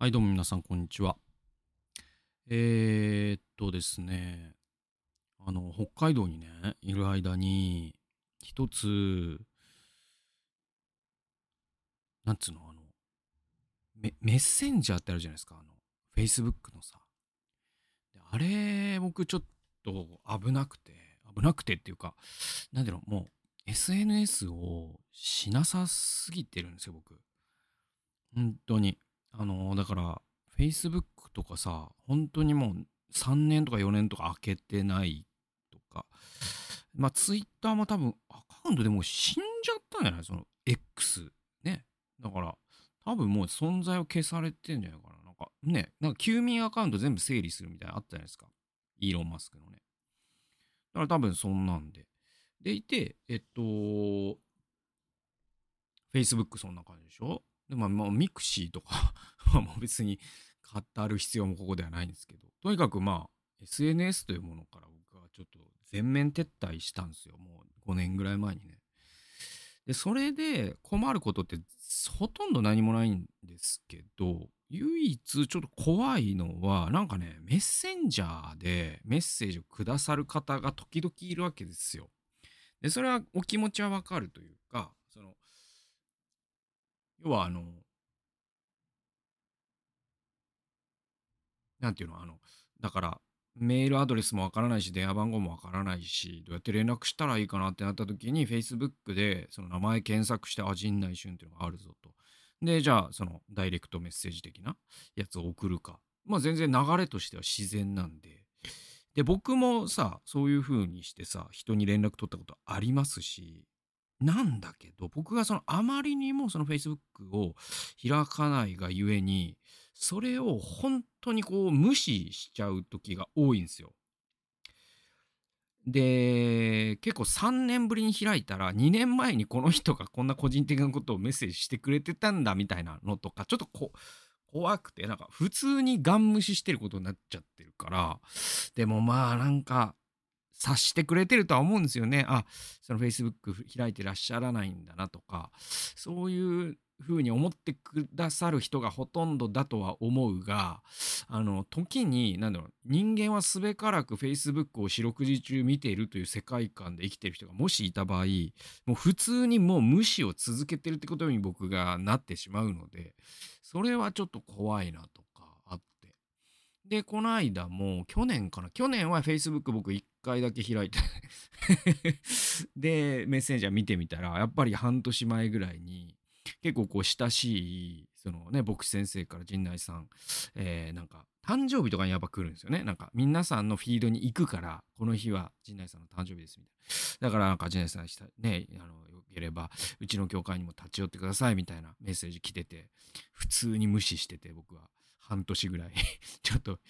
はい、どうも皆さん、こんにちは。えー、っとですね、あの、北海道にね、いる間に、一つ、なんつうの、あの、メ、ッセンジャーってあるじゃないですか、あの、Facebook のさ。あれ、僕ちょっと危なくて、危なくてっていうか、なんだろう、もう、SNS をしなさすぎてるんですよ、僕。本当に。あの、だから、Facebook とかさ、本当にもう3年とか4年とか開けてないとか、まあ Twitter も多分アカウントでもう死んじゃったんじゃない？その X。ね。だから、多分もう存在を消されてんじゃないかな。なんかね、なんか休眠アカウント全部整理するみたいなのあったじゃないですか。イーロン・マスクのね。だから多分そんなんで。でいて、えっと、Facebook そんな感じでしょ？で、まあ、まあ、 mixi とか もう別に語る必要もここではないんですけど、とにかくまあ、SNS というものから僕はちょっと全面撤退したんですよ。もう5年ぐらい前にね。で、それで困ることってほとんど何もないんですけど、唯一ちょっと怖いのは、なんかね、メッセンジャーでメッセージをくださる方が時々いるわけですよ。で、それはお気持ちはわかるというか、要はあの、なんていうの、あの、だから、メールアドレスもわからないし、電話番号もわからないし、どうやって連絡したらいいかなってなった時に、Facebook でその名前検索して、あ、陣内俊っていうのがあるぞと。で、じゃあ、そのダイレクトメッセージ的なやつを送るか。まあ全然流れとしては自然なんで。で、僕もさ、そういう風にしてさ、人に連絡取ったことありますし、なんだけど、僕がそのあまりにもその Facebook を開かないがゆえに、それを本当にこう無視しちゃう時が多いんですよ。で、結構3年ぶりに開いたら、2年前にこの人がこんな個人的なことをメッセージしてくれてたんだみたいなのとか、ちょっとこ怖くて、なんか普通にガン無視してることになっちゃってるから、でもまあなんか、察してくれてるとは思うんですよね。あ、その Facebook 開いてらっしゃらないんだなとか、そういうふうに思ってくださる人がほとんどだとは思うが、あの、時に、なんだろう、人間はすべからく Facebook を四六時中見ているという世界観で生きてる人がもしいた場合、もう普通にもう無視を続けてるってことに僕がなってしまうので、それはちょっと怖いなと。で、この間も、去年かな去年は Facebook 僕1回だけ開いて で、メッセンジャー見てみたら、やっぱり半年前ぐらいに、結構こう親しい、そのね、牧師先生から陣内さん、えー、なんか、誕生日とかにやっぱ来るんですよね。なんか、皆さんのフィードに行くから、この日は陣内さんの誕生日です、みたいな。だから、なんか、陣内さんした、ね、あの、よければ、うちの教会にも立ち寄ってください、みたいなメッセージ来てて、普通に無視してて、僕は。半年ぐらい ちょっと、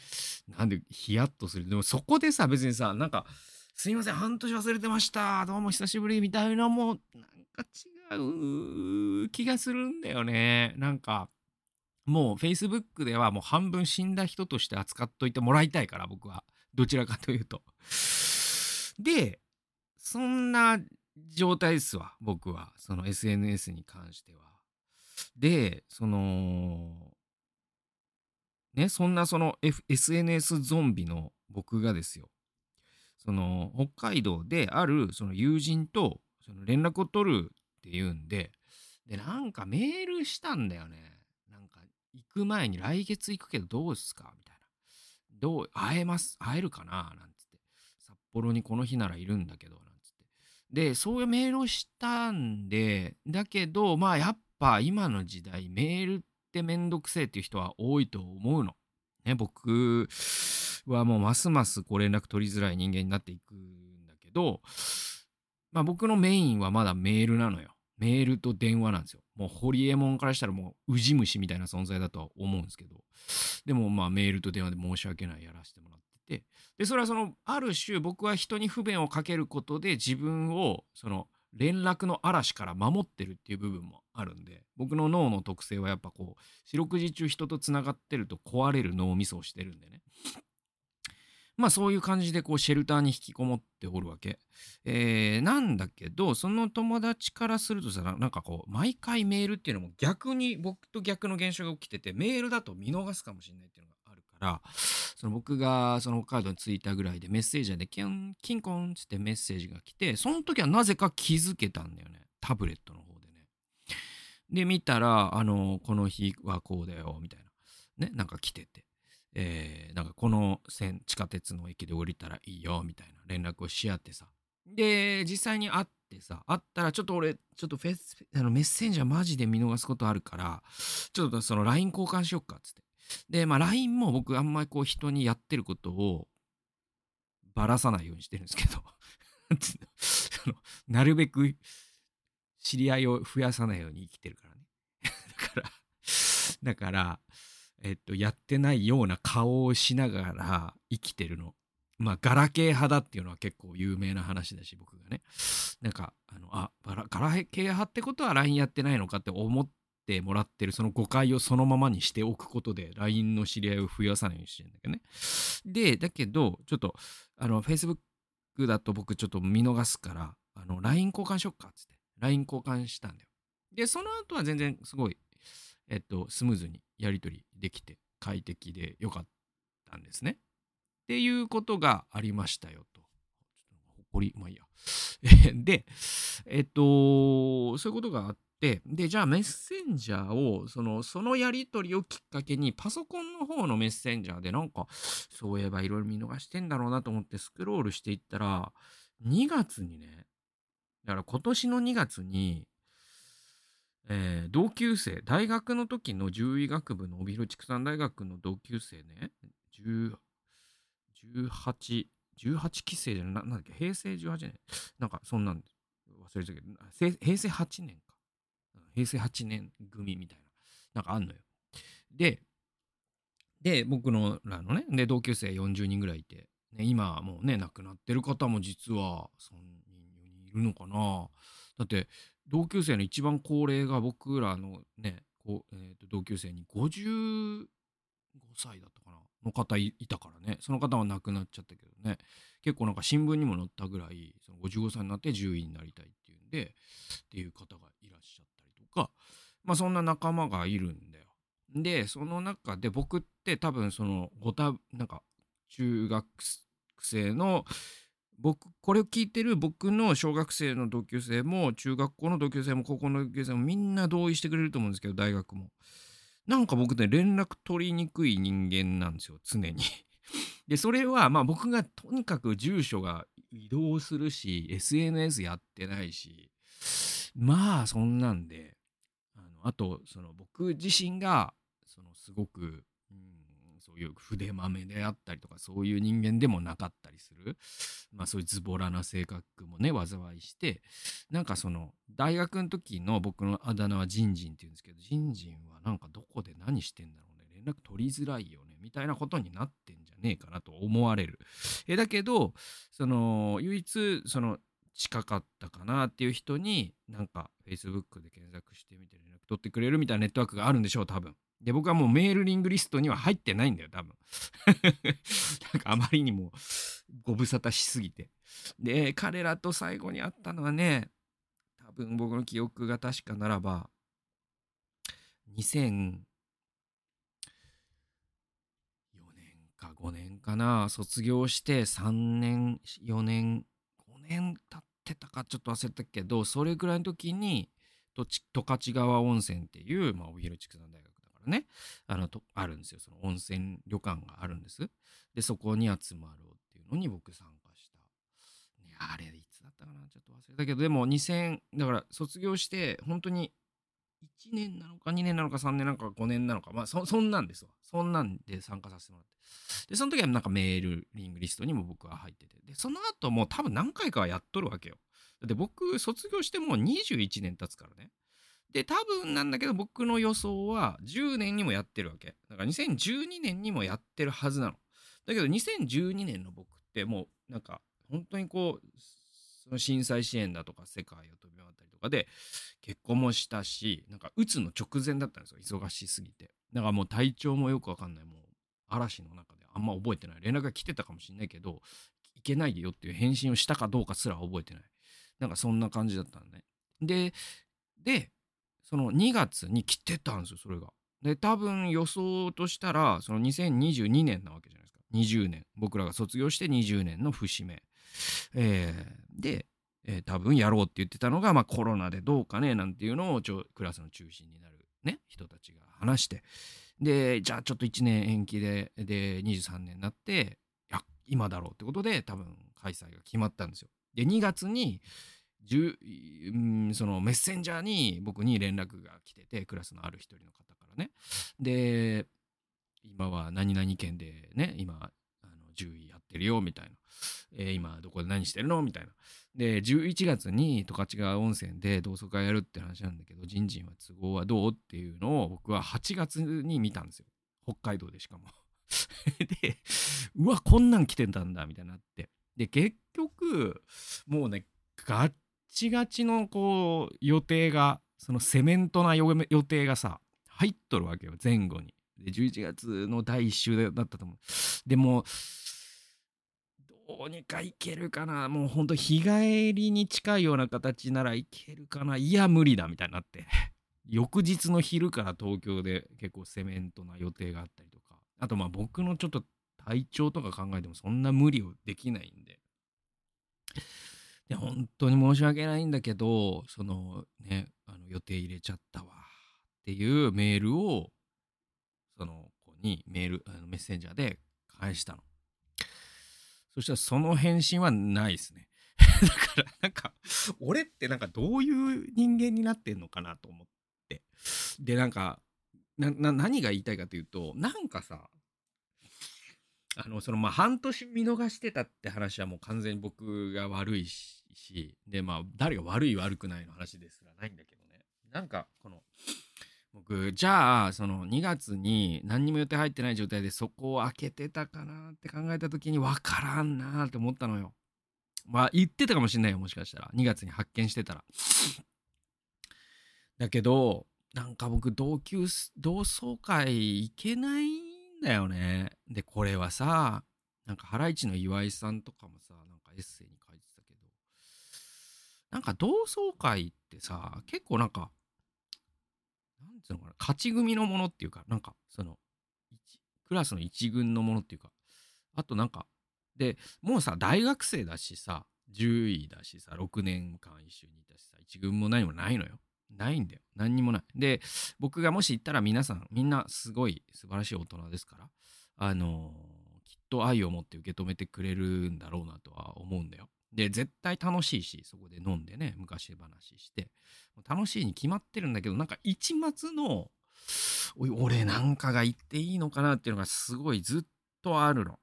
なんで、ヒヤッとする。でも、そこでさ、別にさ、なんか、すいません、半年忘れてました。どうも久しぶり、みたいなもう、なんか違う気がするんだよね。なんか、もう Facebook ではもう半分死んだ人として扱っといてもらいたいから、僕は。どちらかというと。で、そんな状態ですわ、僕は。その SNS に関しては。で、その、ね、そんなその、F、SNS ゾンビの僕がですよ。その、北海道であるその友人とその連絡を取るっていうんで、で、なんかメールしたんだよね。なんか、行く前に来月行くけどどうですか？みたいな。どう、会えます？会えるかな？なんつって。札幌にこの日ならいるんだけど、なんつって。で、そういうメールをしたんで、だけど、まあやっぱ今の時代、メールってってめんどくせえっていう人は多いと思うの。ね、僕はもうますますこう連絡取りづらい人間になっていくんだけど、まあ僕のメインはまだメールなのよ。メールと電話なんですよ。もうホリエモンからしたらもうウジ虫みたいな存在だとは思うんですけど。でもまあメールと電話で申し訳ないやらせてもらってて。で、それはその、ある種僕は人に不便をかけることで自分をその連絡の嵐から守ってるっていう部分もあるんで、僕の脳の特性はやっぱこう、四六時中人と繋がってると壊れる脳みそをしてるんでね。まあそういう感じでこうシェルターに引きこもっておるわけ。えー、なんだけど、その友達からするとさ、なんかこう、毎回メールっていうのも逆に僕と逆の現象が起きてて、メールだと見逃すかもしれないっていうのがから、その僕がそのカードについたぐらいでメッセージでキュン、キンコンってメッセージが来て、その時はなぜか気づけたんだよね。タブレットの方でね。で、見たら、あの、この日はこうだよ、みたいな。ね、なんか来てて。えー、なんかこの線地下鉄の駅で降りたらいいよみたいな連絡をし合ってさで実際に会ってさ会ったらちょっと俺ちょっとフェスあのメッセンジャーマジで見逃すことあるからちょっとその LINE 交換しよっかっつってでまあ LINE も僕あんまりこう人にやってることをばらさないようにしてるんですけど なるべく知り合いを増やさないように生きてるからね だからだからえっと、やってないような顔をしながら生きてるの。まあ、ガラケー派だっていうのは結構有名な話だし、僕がね。なんか、あの、あ、ガラケー派ってことは LINE やってないのかって思ってもらってるその誤解をそのままにしておくことで LINE の知り合いを増やさないようにしてるんだけどね。で、だけど、ちょっと、あの、Facebook だと僕ちょっと見逃すから、あの、LINE 交換しよっかっつって、LINE 交換したんだよ。で、その後は全然すごいえっと、スムーズにやり取りできて快適でよかったんですね。っていうことがありましたよと。ちょっとほこり、まあいいや。で、えっと、そういうことがあって、で、じゃあメッセンジャーを、その、そのやり取りをきっかけに、パソコンの方のメッセンジャーでなんか、そういえばいろいろ見逃してんだろうなと思ってスクロールしていったら、2月にね、だから今年の2月に、えー、同級生、大学の時の獣医学部の帯広畜産大学の同級生ね、18、18期生じゃななんだっけ、平成18年。なんかそんなん忘れてたけど、平成8年か。平成8年組みたいな。なんかあんのよ。で、で、僕のらのね、で、同級生40人ぐらいいて、ね、今もうね、亡くなってる方も実は3人、4人いるのかな。だって、同級生の一番高齢が僕らのね、こうえー、と同級生に55歳だったかなの方いたからね、その方は亡くなっちゃったけどね、結構なんか新聞にも載ったぐらい、その55歳になって獣医になりたいっていうんで、っていう方がいらっしゃったりとか、まあそんな仲間がいるんだよ。で、その中で僕って多分そのごた、なんか中学生の僕これを聞いてる僕の小学生の同級生も中学校の同級生も高校の同級生もみんな同意してくれると思うんですけど大学も。なんか僕ね連絡取りにくい人間なんですよ常に。でそれはまあ僕がとにかく住所が移動するし SNS やってないしまあそんなんで。あとその僕自身がそのすごくうんそういう筆豆であったりとかそういう人間でもなかったりする、まあ、そういうズボラな性格もね災いしてなんかその大学の時の僕のあだ名はジンジンっていうんですけどジンジンはなんかどこで何してんだろうね連絡取りづらいよねみたいなことになってんじゃねえかなと思われる。えだけどその唯一その近かったかなっていう人になんか Facebook で検索してみて連絡取ってくれるみたいなネットワークがあるんでしょう多分。で、僕はもうメールリングリストには入ってないんだよ、多分。なんかあまりにもご無沙汰しすぎて。で、彼らと最後に会ったのはね、多分僕の記憶が確かならば、2004年か5年かな、卒業して3年、4年、5年経ってたかちょっと忘れたけど、それぐらいの時に、十勝川温泉っていう、まあ、帯広畜産大学だからね、あのとあるんですよ。その温泉旅館があるんです。で、そこに集まろうっていうのに僕参加した。ね、あれ、いつだったかな？ちょっと忘れたけど、でも2000、だから卒業して、本当に1年なのか2年なのか3年なのか5年なのか、まあそ、そんなんですわ。そんなんで参加させてもらって。で、その時はなんかメールリングリストにも僕は入ってて。で、その後も多分何回かはやっとるわけよ。で、僕、卒業してもう21年経つからね。で、多分なんだけど僕の予想は10年にもやってるわけ。だから2012年にもやってるはずなの。だけど2012年の僕ってもうなんか本当にこう、その震災支援だとか世界を飛び回ったりとかで結婚もしたし、なんか打つの直前だったんですよ。忙しすぎて。だからもう体調もよくわかんない。もう嵐の中であんま覚えてない連絡が来てたかもしんないけどいけないよっていう返信をしたかどうかすら覚えてないなんかそんな感じだったんねででその2月に来てたんですよそれがで多分予想としたらその2022年なわけじゃないですか20年僕らが卒業して20年の節目えー、で、えー、多分やろうって言ってたのが、まあ、コロナでどうかねなんていうのをちょクラスの中心になる、ね、人たちが話してでじゃあちょっと1年延期でで23年になっていや今だろうってことで多分開催が決まったんですよ。で2月にそのメッセンジャーに僕に連絡が来ててクラスのある一人の方からねで今は何々県でね今獣医やってるよみたいなえー、今どこで何してるの？みたいな。で、11月に十勝川温泉で同窓会やるって話なんだけど、じんじんは都合はどう？っていうのを僕は8月に見たんですよ。北海道でしかも。で、うわ、こんなん来てたんだ、みたいになって。で、結局、もうね、ガッチガチのこう、予定が、そのセメントな予定がさ、入っとるわけよ、前後に。で、11月の第1週だったと思う。でも、どうにかいけるかな。もうほんと日帰りに近いような形ならいけるかな。いや無理だみたいになって。翌日の昼から東京で結構セメントな予定があったりとか。あとまあ僕のちょっと体調とか考えてもそんな無理をできないんで。で本当に申し訳ないんだけどそのねあの予定入れちゃったわ。っていうメールをその子にメールあのメッセンジャーで返したの。そしたらその返信はないですね。だからなんか、俺ってなんかどういう人間になってんのかなと思って。で、なんか、何が言いたいかというと、なんかさ、あの、そのまあ半年見逃してたって話はもう完全に僕が悪いし、で、まあ誰が悪い悪くないの話ですらないんだけどね。なんか、この、僕じゃあその2月に何にも予定入ってない状態でそこを開けてたかなって考えた時に分からんなって思ったのよ。まあ言ってたかもしんないよもしかしたら2月に発見してたら。だけどなんか僕同級同窓会行けないんだよね。でこれはさなんかハライチの岩井さんとかもさなんかエッセイに書いてたけどなんか同窓会ってさ結構なんかつうのかな、勝ち組のものっていうか、なんか、その、クラスの一軍のものっていうか、あとなんか、で、もうさ、大学生だしさ、10位だしさ、6年間一緒にいたしさ、一軍も何もないのよ。ないんだよ。何にもない。で、僕がもし行ったら皆さん、みんなすごい素晴らしい大人ですから、あのー、きっと愛を持って受け止めてくれるんだろうなとは思うんだよ。で、絶対楽しいし、そこで飲んでね、昔話して、楽しいに決まってるんだけど、なんか一末の、俺なんかが言っていいのかなっていうのがすごいずっとあるの。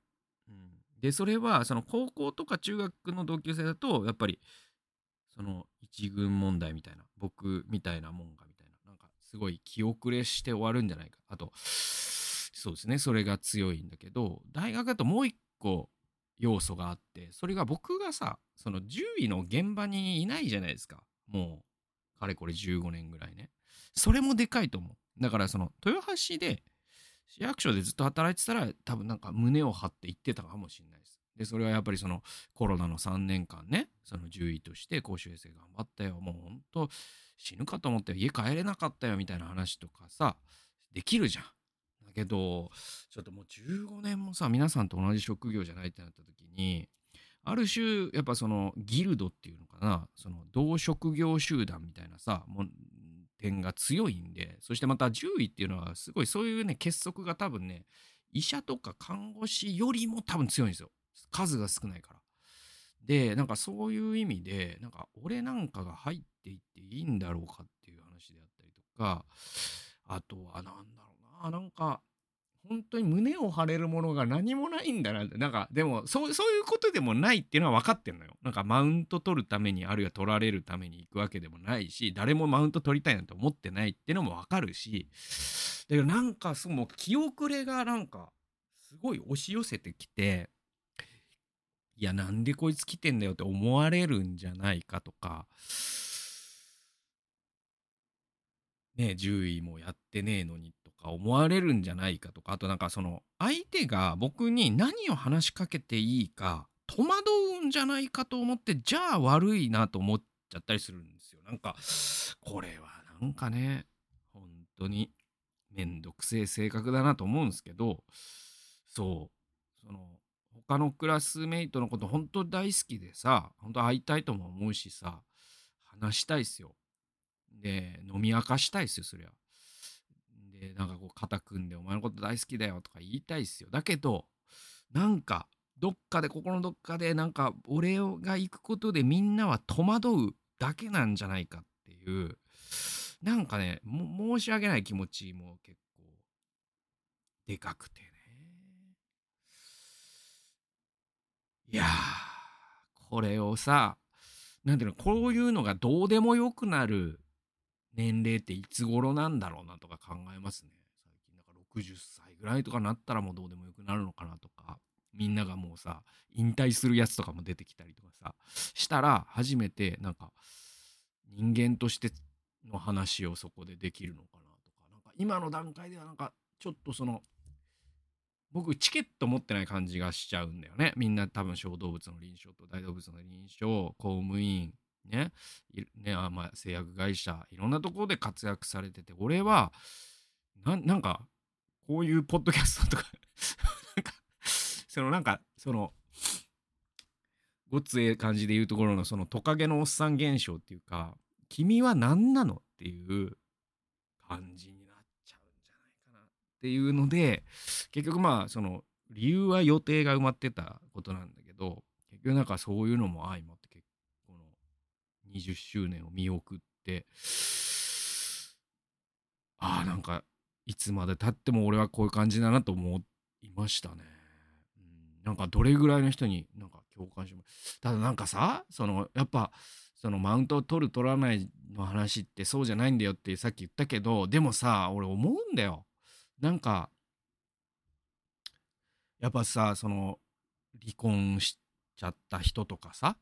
うん、で、それは、その高校とか中学の同級生だと、やっぱり、その一軍問題みたいな、僕みたいなもんがみたいな、なんかすごい気遅れして終わるんじゃないか。あと、そうですね、それが強いんだけど、大学だともう一個、要素があってそれが僕がさその獣医の現場にいないじゃないですか。もうかれこれ15年ぐらいね。それもでかいと思う。だからその豊橋で市役所でずっと働いてたら多分なんか胸を張って言ってたかもしれないです。でそれはやっぱりそのコロナの3年間ねその獣医として公衆衛生頑張ったよ。もうほんと死ぬかと思って家帰れなかったよみたいな話とかさできるじゃん。けどちょっともう15年もさ皆さんと同じ職業じゃないってなった時にある種やっぱそのギルドっていうのかなその同職業集団みたいなさもう点が強いんでそしてまた獣医っていうのはすごいそういうね結束が多分ね医者とか看護師よりも多分強いんですよ数が少ないから。でなんかそういう意味でなんか俺なんかが入っていっていいんだろうかっていう話であったりとかあとは何だろうななんか本当に胸を張れるものが何もないんだなって。なんか、でも、そう、そういうことでもないっていうのは分かってんのよ。なんか、マウント取るために、あるいは取られるために行くわけでもないし、誰もマウント取りたいなんて思ってないっていうのも分かるし、だけどなんか、その、気遅れがなんか、すごい押し寄せてきて、いや、なんでこいつ来てんだよって思われるんじゃないかとか、ね、獣医もやってねえのにか思われるんじゃないかとかあとなんかその相手が僕に何を話しかけていいか戸惑うんじゃないかと思ってじゃあ悪いなと思っちゃったりするんですよ。なんかこれはなんかね本当にめんどくせえ性格だなと思うんですけどそう。その他のクラスメイトのこと本当大好きでさ本当会いたいとも思うしさ話したいっすよ。で飲み明かしたいっすよそりゃ。でなんかこう肩組んで「お前のこと大好きだよ」とか言いたいっすよ。だけどなんかどっかで心のどっかでなんか俺が行くことでみんなは戸惑うだけなんじゃないかっていうなんかね申し訳ない気持ちも結構でかくてね。いやこれをさなんていうのこういうのがどうでもよくなる年齢っていつ頃なんだろうなとか考えますね。最近だから60歳ぐらいとかなったらもうどうでもよくなるのかなとかみんながもうさ引退するやつとかも出てきたりとかさしたら初めてなんか人間としての話をそこでできるのかなとかなんか今の段階ではなんかちょっとその僕チケット持ってない感じがしちゃうんだよね。みんな多分小動物の臨床と大動物の臨床公務員ねねあまあ製薬会社いろんなところで活躍されてて俺はなんかこういうポッドキャストとか なんかそのなんかそのごっつええ感じで言うところのそのトカゲのおっさん現象っていうか君は何なのっていう感じになっちゃうんじゃないかなっていうので結局まあその理由は予定が埋まってたことなんだけど結局なんかそういうのも相まって20周年を見送って。ああなんかいつまでたっても俺はこういう感じだなと思いましたね。うん、なんかどれぐらいの人になんか共感しますただなんかさそのやっぱそのマウントを取る取らないの話ってそうじゃないんだよってさっき言ったけどでもさ俺思うんだよ。なんかやっぱさその離婚しちゃった人とかさ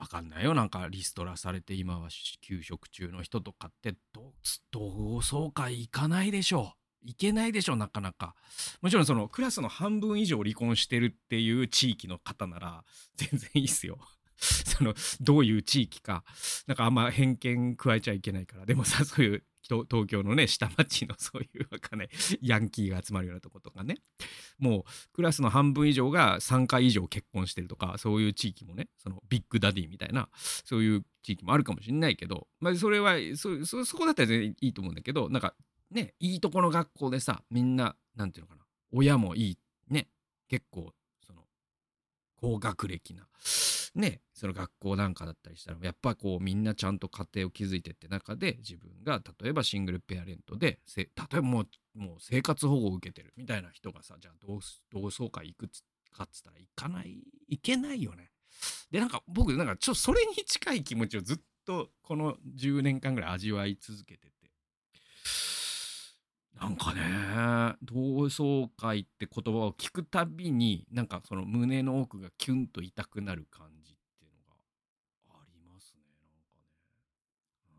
わかんないよ。なんかリストラされて今は休職中の人とかって同窓会行かないでしょう。行けないでしょなかなか。もちろんそのクラスの半分以上離婚してるっていう地域の方なら全然いいっすよ。そのどういう地域かなんかあんま偏見加えちゃいけないから。でもさそういう東京のね下町のそういうわかんないヤンキーが集まるようなとことかね。もうクラスの半分以上が3回以上結婚してるとかそういう地域もねそのビッグダディみたいなそういう地域もあるかもしれないけど、まあ、それはそそそこだったら全然いいと思うんだけどなんかねいいとこの学校でさみんななんていうのかな親もいいね結構高学歴なねその学校なんかだったりしたらやっぱこうみんなちゃんと家庭を築いてって中で自分が例えばシングルペアレントで例えばもうもう生活保護を受けてるみたいな人がさじゃあ同窓会行くかっつったら行かない行けないよね。でなんか僕なんかちょっとそれに近い気持ちをずっとこの10年間ぐらい味わい続けててなんかね同窓会って言葉を聞くたびになんかその胸の奥がキュンと痛くなる感じっていうのがありますねなんかね、うん、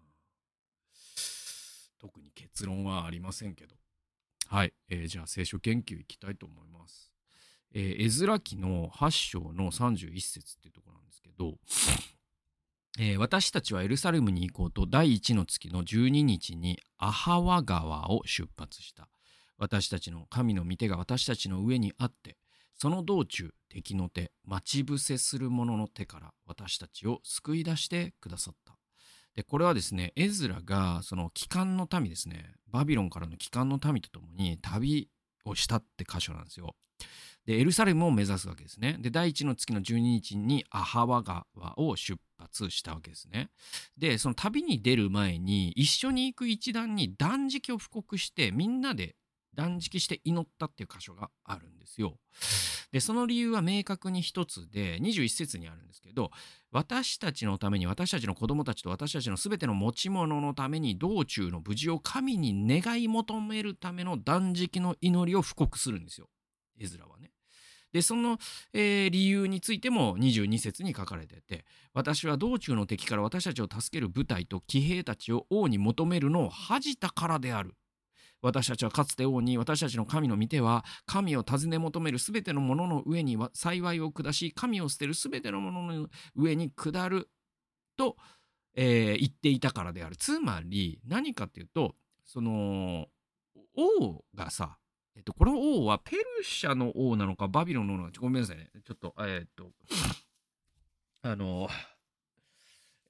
特に結論はありませんけど。はい、えー、じゃあ聖書研究いきたいと思います、えー、絵面記の8章の31節っていうところなんですけど。えー、私たちはエルサレムに行こうと第1の月の12日にアハワ川を出発した。私たちの神の御手が私たちの上にあって、その道中敵の手、待ち伏せする者の手から私たちを救い出してくださった。で、これはですね、エズラがその帰還の民ですね、バビロンからの帰還の民とともに旅をしたって箇所なんですよ。で、エルサレムを目指すわけですね。で、第1の月の12日にアハワ川を出発したわけですね。で、その旅に出る前に一緒に行く一団に断食を布告してみんなで断食して祈ったっていう箇所があるんですよ。で、その理由は明確に一つで、21節にあるんですけど、私たちのために、私たちの子供たちと私たちの全ての持ち物のために、道中の無事を神に願い求めるための断食の祈りを布告するんですよ。エズラは。でその、えー、理由についても22節に書かれてて私は道中の敵から私たちを助ける部隊と騎兵たちを王に求めるのを恥じたからである。私たちはかつて王に私たちの神の御手は神を尋ね求めるすべてのものの上に幸いを下し神を捨てるすべてのものの上に下ると、えー、言っていたからである。つまり何かっていうとその王がさえっと、この王はペルシャの王なのかバビロンの王なのかごめんなさいねちょっとえー、っとあの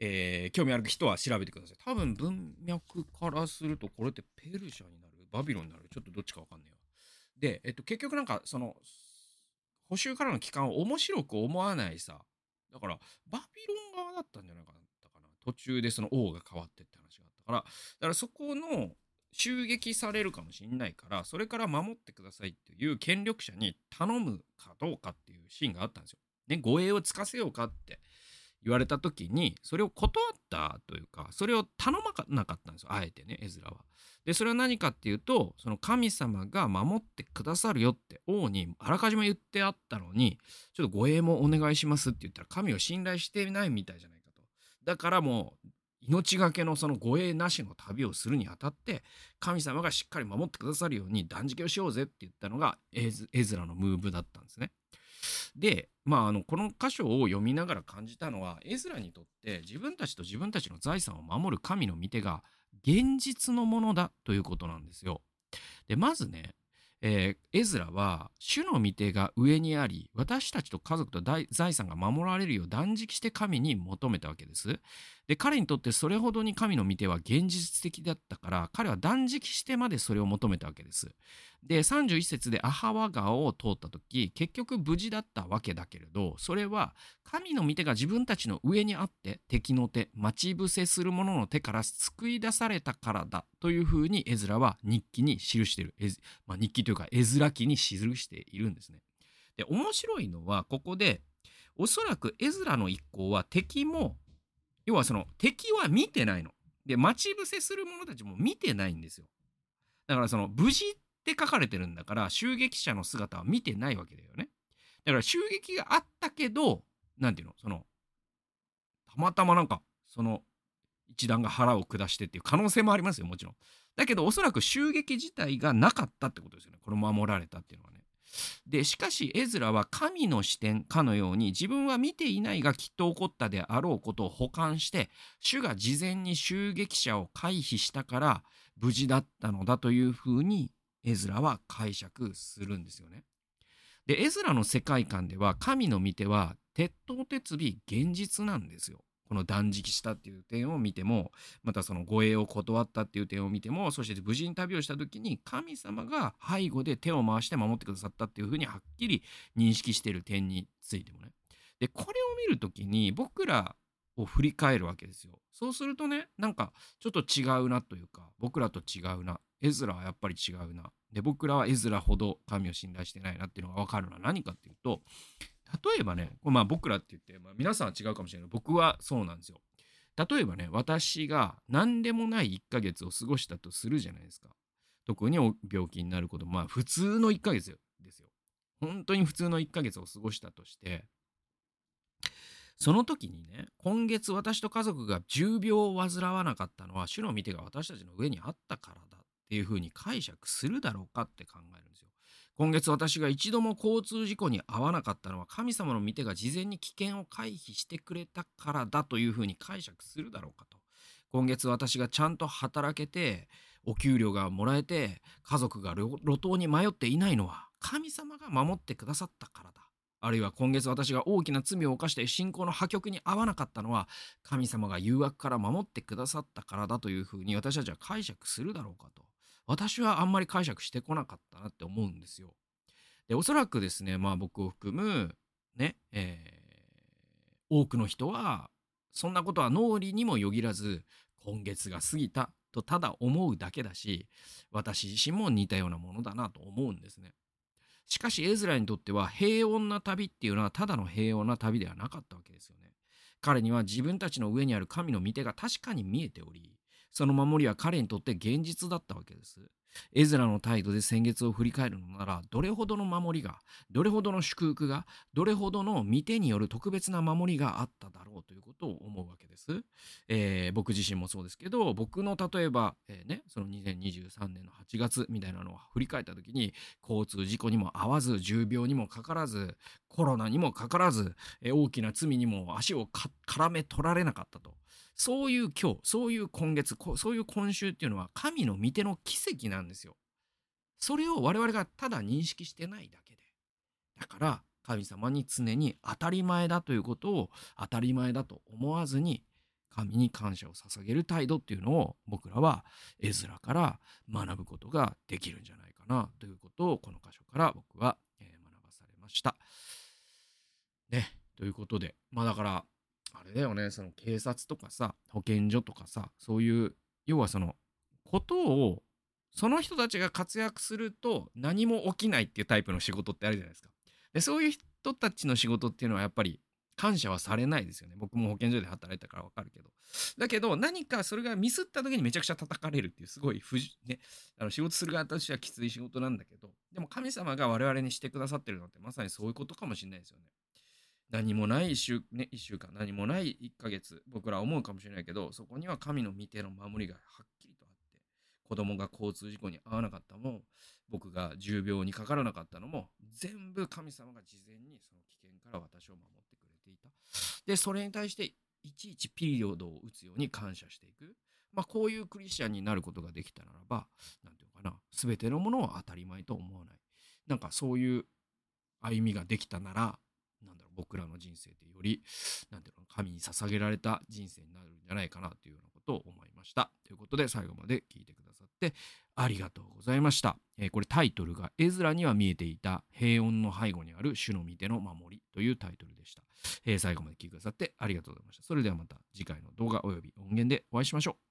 えー、興味ある人は調べてください。多分文脈からするとこれってペルシャになる？バビロンになる？ちょっとどっちかわかんないわ。で、えっと、結局なんかその補修からの期間を面白く思わないさ。だからバビロン側だったんじゃなかったかな。途中でその王が変わってって話があったから、だからそこの襲撃されるかもしんないからそれから守ってくださいっていう権力者に頼むかどうかっていうシーンがあったんですよ。ね、護衛をつかせようかって言われた時にそれを断ったというかそれを頼まなかったんですよあえてねエズラは。でそれは何かっていうとその神様が守ってくださるよって王にあらかじめ言ってあったのにちょっと護衛もお願いしますって言ったら神を信頼してないみたいじゃないかと。だからもう命がけのその護衛なしの旅をするにあたって神様がしっかり守ってくださるように断食をしようぜって言ったのがエズラのムーブだったんですね。で、まあ、あのこの箇所を読みながら感じたのはエズラにとって自分たちと自分たちの財産を守る神の御手が現実のものだということなんですよ。でまずねえー、エズラは主の御手が上にあり私たちと家族と財産が守られるよう断食して神に求めたわけです。で彼にとってそれほどに神の御手は現実的だったから彼は断食してまでそれを求めたわけです。で31節でアハワ川を通った時結局無事だったわけだけれどそれは神の御手が自分たちの上にあって敵の手待ち伏せする者の手から救い出されたからだというふうにエズラは日記に記している、まあ、日記というかエズラ記に記しているんですね。で面白いのはここでおそらくエズラの一行は敵も要はその敵は見てないの。で待ち伏せする者たちも見てないんですよ。だからその無事って書かれてるんだから襲撃者の姿は見てないわけだよね。だから襲撃があったけど何ていうの？そのたまたまなんかその一団が腹を下してっていう可能性もありますよもちろん。だけどおそらく襲撃自体がなかったってことですよねこれ守られたっていうのはね。でしかしエズラは神の視点かのように自分は見ていないがきっと起こったであろうことを補完して主が事前に襲撃者を回避したから無事だったのだというふうにエズラは解釈するんですよね。でエズラの世界観では神の御手は鉄頭鉄尾現実なんですよ。この断食したっていう点を見てもまたその護衛を断ったっていう点を見てもそして無事に旅をした時に神様が背後で手を回して守ってくださったっていうふうにはっきり認識している点についてもね。でこれを見る時に僕らを振り返るわけですよ。そうするとねなんかちょっと違うなというか僕らと違うなエズラはやっぱり違うな。で、僕らはエズラほど神を信頼してないなっていうのがわかるのは何かっていうと、例えばね、まあ僕らって言って、まあ、皆さんは違うかもしれないけど、僕はそうなんですよ。例えばね、私が何でもない1ヶ月を過ごしたとするじゃないですか。特に病気になることまあ普通の1ヶ月ですよ。本当に普通の1ヶ月を過ごしたとして、その時にね、今月私と家族が重病を患わなかったのは、主の御手が私たちの上にあったからだっていうふうに解釈するだろうかって考えるんですよ。今月私が一度も交通事故に遭わなかったのは神様の御手が事前に危険を回避してくれたからだというふうに解釈するだろうかと。今月私がちゃんと働けてお給料がもらえて家族が路頭に迷っていないのは神様が守ってくださったからだ。あるいは今月私が大きな罪を犯して信仰の破局に合わなかったのは神様が誘惑から守ってくださったからだというふうに私たちは解釈するだろうかと。私はあんまり解釈してこなかったなって思うんですよ。でおそらくですねまあ僕を含むね、えー、多くの人はそんなことは脳裏にもよぎらず今月が過ぎたとただ思うだけだし私自身も似たようなものだなと思うんですね。しかしエズラにとっては平穏な旅っていうのはただの平穏な旅ではなかったわけですよね。彼には自分たちの上にある神の御手が確かに見えておりその守りは彼にとって現実だったわけです。エズラの態度で先月を振り返るのなら、どれほどの守りが、どれほどの祝福が、どれほどの見てによる特別な守りがあっただろうということを思うわけです。えー、僕自身もそうですけど、僕の例えば、えー、ね、その2023年の8月みたいなのを振り返った時に、交通事故にも合わず、重病にもかからず、コロナにもかからず、えー、大きな罪にも足を絡め取られなかったと。そういう今日、そういう今月、そういう今週っていうのは神の御手の奇跡なんですよ。それを我々がただ認識してないだけで。だから神様に常に当たり前だということを当たり前だと思わずに神に感謝を捧げる態度っていうのを僕らは絵面から学ぶことができるんじゃないかなということをこの箇所から僕は学ばされました。ね。ということでまあだからあれだよねその警察とかさ保健所とかさそういう要はそのことをその人たちが活躍すると何も起きないっていうタイプの仕事ってあるじゃないですか。でそういう人たちの仕事っていうのはやっぱり感謝はされないですよね。僕も保健所で働いたからわかるけど。だけど何かそれがミスった時にめちゃくちゃ叩かれるっていうすごい不、ね、あの仕事する側としてはきつい仕事なんだけどでも神様が我々にしてくださってるのってまさにそういうことかもしれないですよね。何もない1週,、ね、1週間、何もない1ヶ月、僕らは思うかもしれないけど、そこには神の御手の守りがはっきりとあって、子供が交通事故に遭わなかったのも、僕が重病にかからなかったのも、全部神様が事前にその危険から私を守ってくれていた。で、それに対して、いちいちピリオドを打つように感謝していく。まあ、こういうクリスチャンになることができたならば、なんていうのかな、すべてのものを当たり前と思わない。なんかそういう歩みができたなら、僕らの人生ってより、なんていうの、神に捧げられた人生になるんじゃないかなというようなことを思いました。ということで、最後まで聞いてくださってありがとうございました。えー、これタイトルが、絵面には見えていた平穏の背後にある主の御手の守りというタイトルでした。えー、最後まで聞いてくださってありがとうございました。それではまた次回の動画及び音源でお会いしましょう。